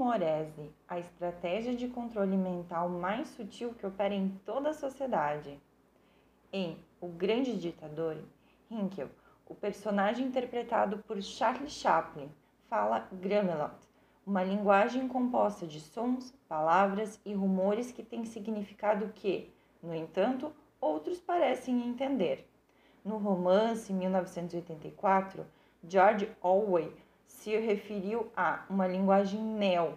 rumorese, a estratégia de controle mental mais sutil que opera em toda a sociedade. Em O Grande Ditador, Hinkel, o personagem interpretado por Charlie Chaplin, fala Gramelot, uma linguagem composta de sons, palavras e rumores que tem significado que, no entanto, outros parecem entender. No romance 1984, George Orwell se referiu a uma linguagem neo,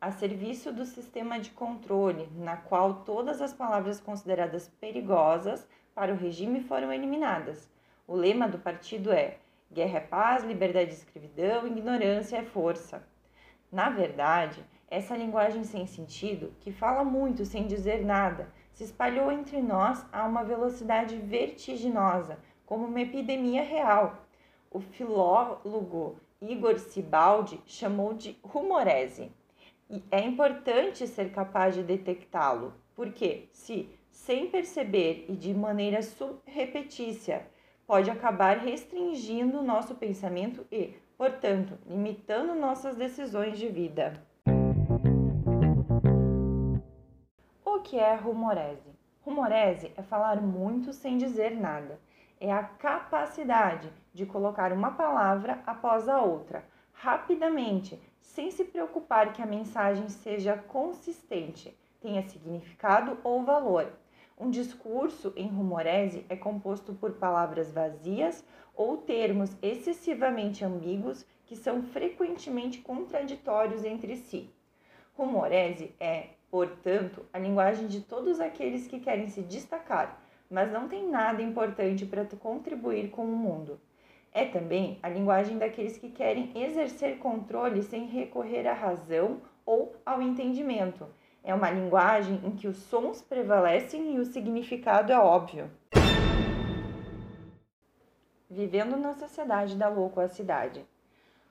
a serviço do sistema de controle, na qual todas as palavras consideradas perigosas para o regime foram eliminadas. O lema do partido é: guerra é paz, liberdade é escravidão, ignorância é força. Na verdade, essa linguagem sem sentido, que fala muito sem dizer nada, se espalhou entre nós a uma velocidade vertiginosa, como uma epidemia real. O filólogo Igor Sibaldi chamou de rumorese. E é importante ser capaz de detectá-lo, porque se, sem perceber e de maneira subrepetícia, pode acabar restringindo o nosso pensamento e, portanto, limitando nossas decisões de vida. O que é rumorese? Rumorese é falar muito sem dizer nada é a capacidade de colocar uma palavra após a outra, rapidamente, sem se preocupar que a mensagem seja consistente, tenha significado ou valor. Um discurso em rumorese é composto por palavras vazias ou termos excessivamente ambíguos que são frequentemente contraditórios entre si. Rumorese é, portanto, a linguagem de todos aqueles que querem se destacar, mas não tem nada importante para contribuir com o mundo. É também a linguagem daqueles que querem exercer controle sem recorrer à razão ou ao entendimento. É uma linguagem em que os sons prevalecem e o significado é óbvio. Vivendo na sociedade da loquacidade.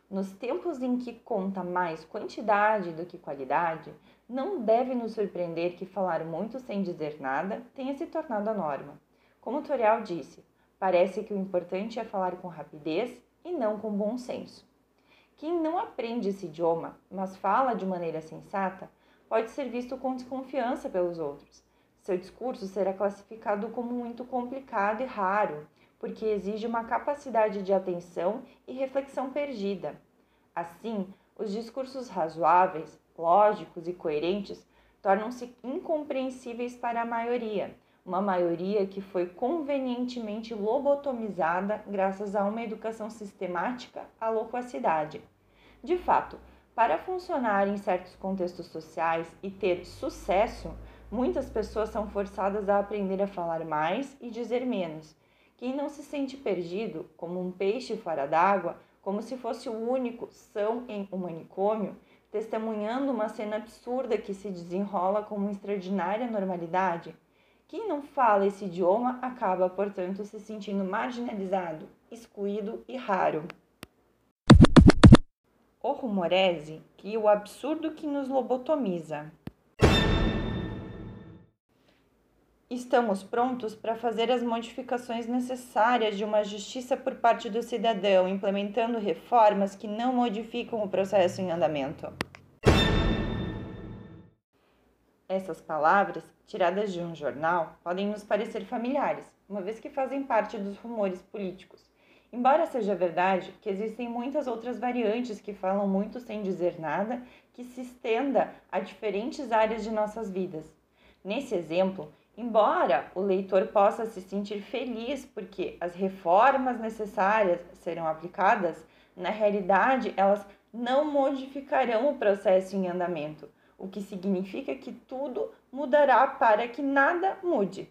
Nos tempos em que conta mais quantidade do que qualidade, não deve nos surpreender que falar muito sem dizer nada tenha se tornado a norma. Como Toriel disse, parece que o importante é falar com rapidez e não com bom senso. Quem não aprende esse idioma, mas fala de maneira sensata, pode ser visto com desconfiança pelos outros. Seu discurso será classificado como muito complicado e raro, porque exige uma capacidade de atenção e reflexão perdida. Assim, os discursos razoáveis, lógicos e coerentes tornam-se incompreensíveis para a maioria, uma maioria que foi convenientemente lobotomizada graças a uma educação sistemática à loquacidade. De fato, para funcionar em certos contextos sociais e ter sucesso, muitas pessoas são forçadas a aprender a falar mais e dizer menos. Quem não se sente perdido, como um peixe fora d'água, como se fosse o único são em um manicômio, testemunhando uma cena absurda que se desenrola com uma extraordinária normalidade? Quem não fala esse idioma acaba, portanto, se sentindo marginalizado, excluído e raro. O rumorese cria o absurdo que nos lobotomiza. Estamos prontos para fazer as modificações necessárias de uma justiça por parte do cidadão, implementando reformas que não modificam o processo em andamento. Essas palavras, tiradas de um jornal, podem nos parecer familiares, uma vez que fazem parte dos rumores políticos. Embora seja verdade que existem muitas outras variantes que falam muito sem dizer nada, que se estenda a diferentes áreas de nossas vidas. Nesse exemplo, Embora o leitor possa se sentir feliz porque as reformas necessárias serão aplicadas, na realidade elas não modificarão o processo em andamento, o que significa que tudo mudará para que nada mude.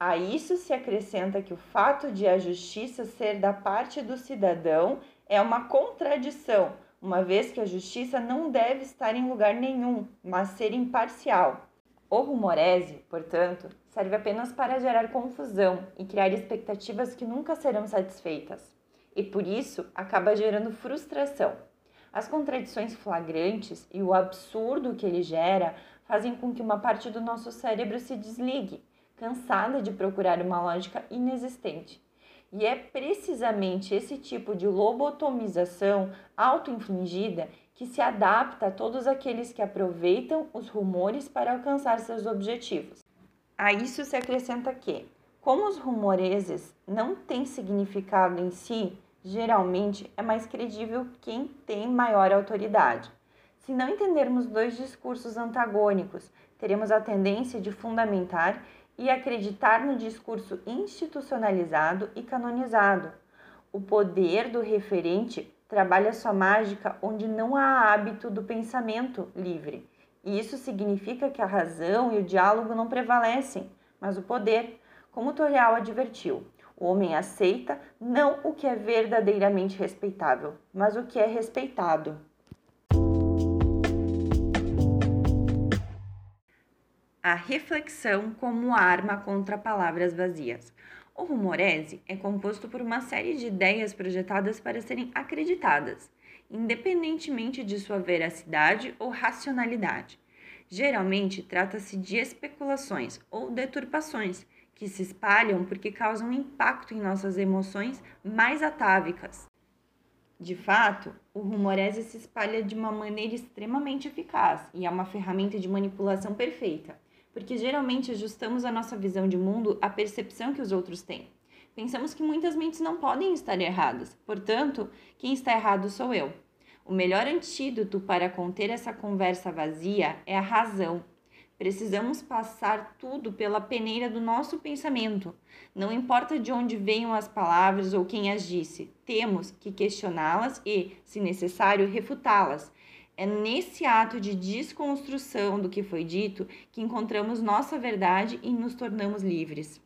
A isso se acrescenta que o fato de a justiça ser da parte do cidadão é uma contradição, uma vez que a justiça não deve estar em lugar nenhum, mas ser imparcial. O rumorese, portanto, serve apenas para gerar confusão e criar expectativas que nunca serão satisfeitas, e por isso acaba gerando frustração. As contradições flagrantes e o absurdo que ele gera fazem com que uma parte do nosso cérebro se desligue, cansada de procurar uma lógica inexistente. E é precisamente esse tipo de lobotomização auto-infligida que se adapta a todos aqueles que aproveitam os rumores para alcançar seus objetivos. A isso se acrescenta que, como os rumoreses não têm significado em si, geralmente é mais credível quem tem maior autoridade. Se não entendermos dois discursos antagônicos, teremos a tendência de fundamentar e acreditar no discurso institucionalizado e canonizado. O poder do referente trabalha sua mágica onde não há hábito do pensamento livre. E isso significa que a razão e o diálogo não prevalecem, mas o poder, como Torial advertiu. O homem aceita não o que é verdadeiramente respeitável, mas o que é respeitado. A reflexão como arma contra palavras vazias. O rumorese é composto por uma série de ideias projetadas para serem acreditadas, independentemente de sua veracidade ou racionalidade. Geralmente trata-se de especulações ou deturpações que se espalham porque causam impacto em nossas emoções mais atávicas. De fato, o rumorese se espalha de uma maneira extremamente eficaz e é uma ferramenta de manipulação perfeita porque geralmente ajustamos a nossa visão de mundo à percepção que os outros têm. Pensamos que muitas mentes não podem estar erradas, portanto, quem está errado sou eu. O melhor antídoto para conter essa conversa vazia é a razão. Precisamos passar tudo pela peneira do nosso pensamento. Não importa de onde venham as palavras ou quem as disse, temos que questioná-las e, se necessário, refutá-las, é nesse ato de desconstrução do que foi dito que encontramos nossa verdade e nos tornamos livres.